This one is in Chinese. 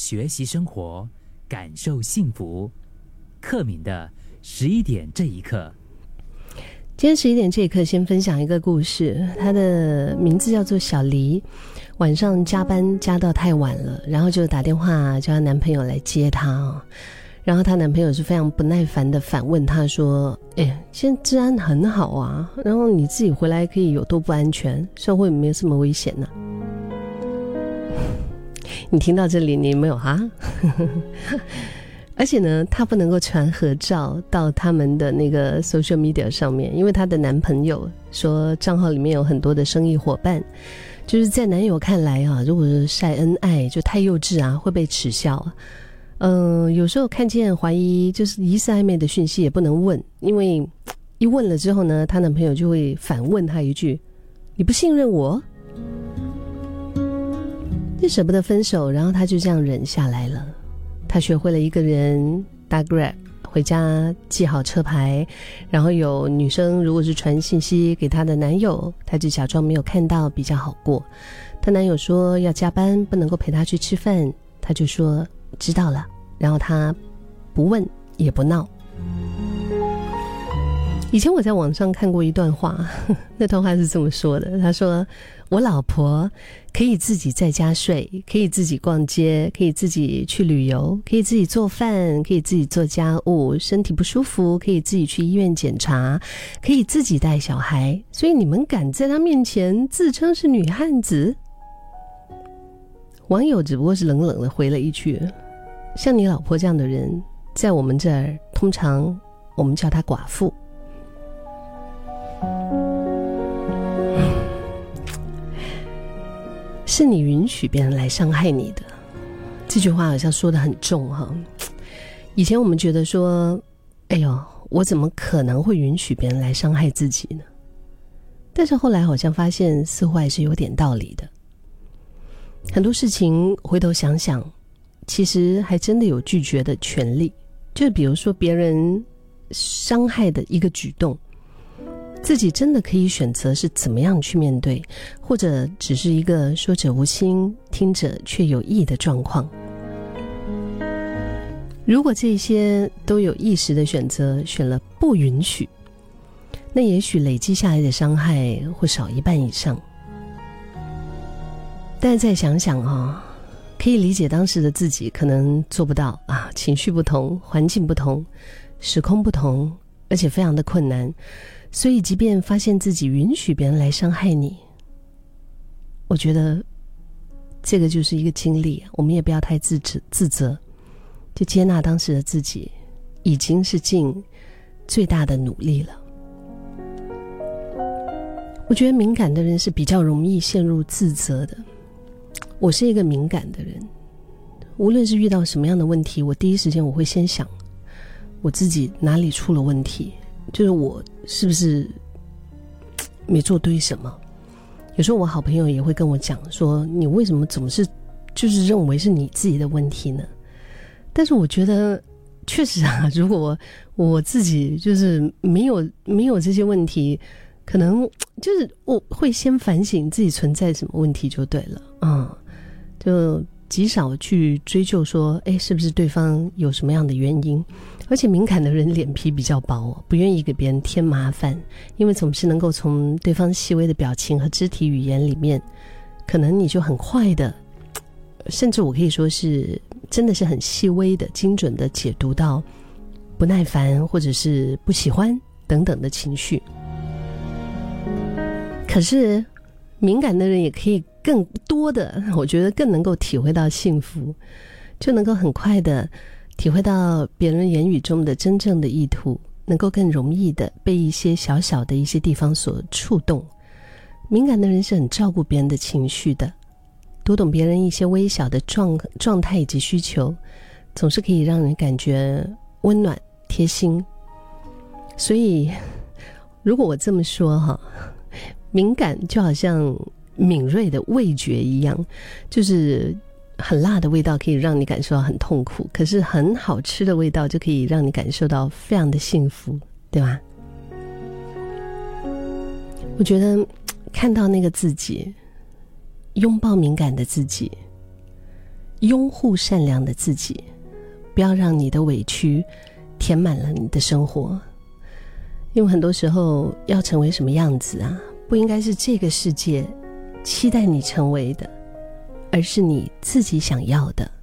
学习生活，感受幸福。克敏的十一点这一刻，今天十一点这一刻，先分享一个故事。她的名字叫做小黎。晚上加班加到太晚了，然后就打电话叫她男朋友来接她。然后她男朋友是非常不耐烦的反问她说：“哎，现在治安很好啊，然后你自己回来可以有多不安全？社会没有什么危险呢？”你听到这里，你没有哈？而且呢，她不能够传合照到他们的那个 social media 上面，因为她的男朋友说账号里面有很多的生意伙伴，就是在男友看来啊，如果是晒恩爱就太幼稚啊，会被耻笑。嗯，有时候看见怀疑就是疑似暧昧的讯息也不能问，因为一问了之后呢，她男朋友就会反问她一句：“你不信任我？”就舍不得分手，然后她就这样忍下来了。她学会了一个人打 Grab 回家，记好车牌，然后有女生如果是传信息给她的男友，她就假装没有看到，比较好过。她男友说要加班，不能够陪她去吃饭，她就说知道了，然后她不问也不闹。以前我在网上看过一段话，那段话是这么说的：他说，我老婆可以自己在家睡，可以自己逛街，可以自己去旅游，可以自己做饭，可以自己做家务，身体不舒服可以自己去医院检查，可以自己带小孩。所以你们敢在她面前自称是女汉子？网友只不过是冷冷的回了一句：“像你老婆这样的人，在我们这儿通常我们叫她寡妇。”是你允许别人来伤害你的，这句话好像说的很重哈。以前我们觉得说，哎呦，我怎么可能会允许别人来伤害自己呢？但是后来好像发现，似乎还是有点道理的。很多事情回头想想，其实还真的有拒绝的权利。就比如说别人伤害的一个举动。自己真的可以选择是怎么样去面对，或者只是一个说者无心，听者却有意的状况。如果这些都有意识的选择，选了不允许，那也许累积下来的伤害会少一半以上。但再想想啊，可以理解当时的自己可能做不到啊，情绪不同，环境不同，时空不同，而且非常的困难。所以，即便发现自己允许别人来伤害你，我觉得这个就是一个经历。我们也不要太自责，自责，就接纳当时的自己，已经是尽最大的努力了。我觉得敏感的人是比较容易陷入自责的。我是一个敏感的人，无论是遇到什么样的问题，我第一时间我会先想我自己哪里出了问题。就是我是不是 没做对什么？有时候我好朋友也会跟我讲说：“你为什么总是就是认为是你自己的问题呢？”但是我觉得确实啊，如果我自己就是没有没有这些问题，可能 就是我会先反省自己存在什么问题就对了。嗯，就。极少去追究说，哎，是不是对方有什么样的原因？而且敏感的人脸皮比较薄，不愿意给别人添麻烦，因为总是能够从对方细微的表情和肢体语言里面，可能你就很快的，甚至我可以说是真的是很细微的、精准的解读到不耐烦或者是不喜欢等等的情绪。可是敏感的人也可以。更多的，我觉得更能够体会到幸福，就能够很快的体会到别人言语中的真正的意图，能够更容易的被一些小小的一些地方所触动。敏感的人是很照顾别人的情绪的，读懂别人一些微小的状状态以及需求，总是可以让人感觉温暖贴心。所以，如果我这么说哈，敏感就好像。敏锐的味觉一样就是很辣的味道可以让你感受到很痛苦可是很好吃的味道就可以让你感受到非常的幸福对吧？我觉得看到那个自己拥抱敏感的自己拥护善良的自己不要让你的委屈填满了你的生活。因为很多时候要成为什么样子啊不应该是这个世界期待你成为的而是你自己想要的。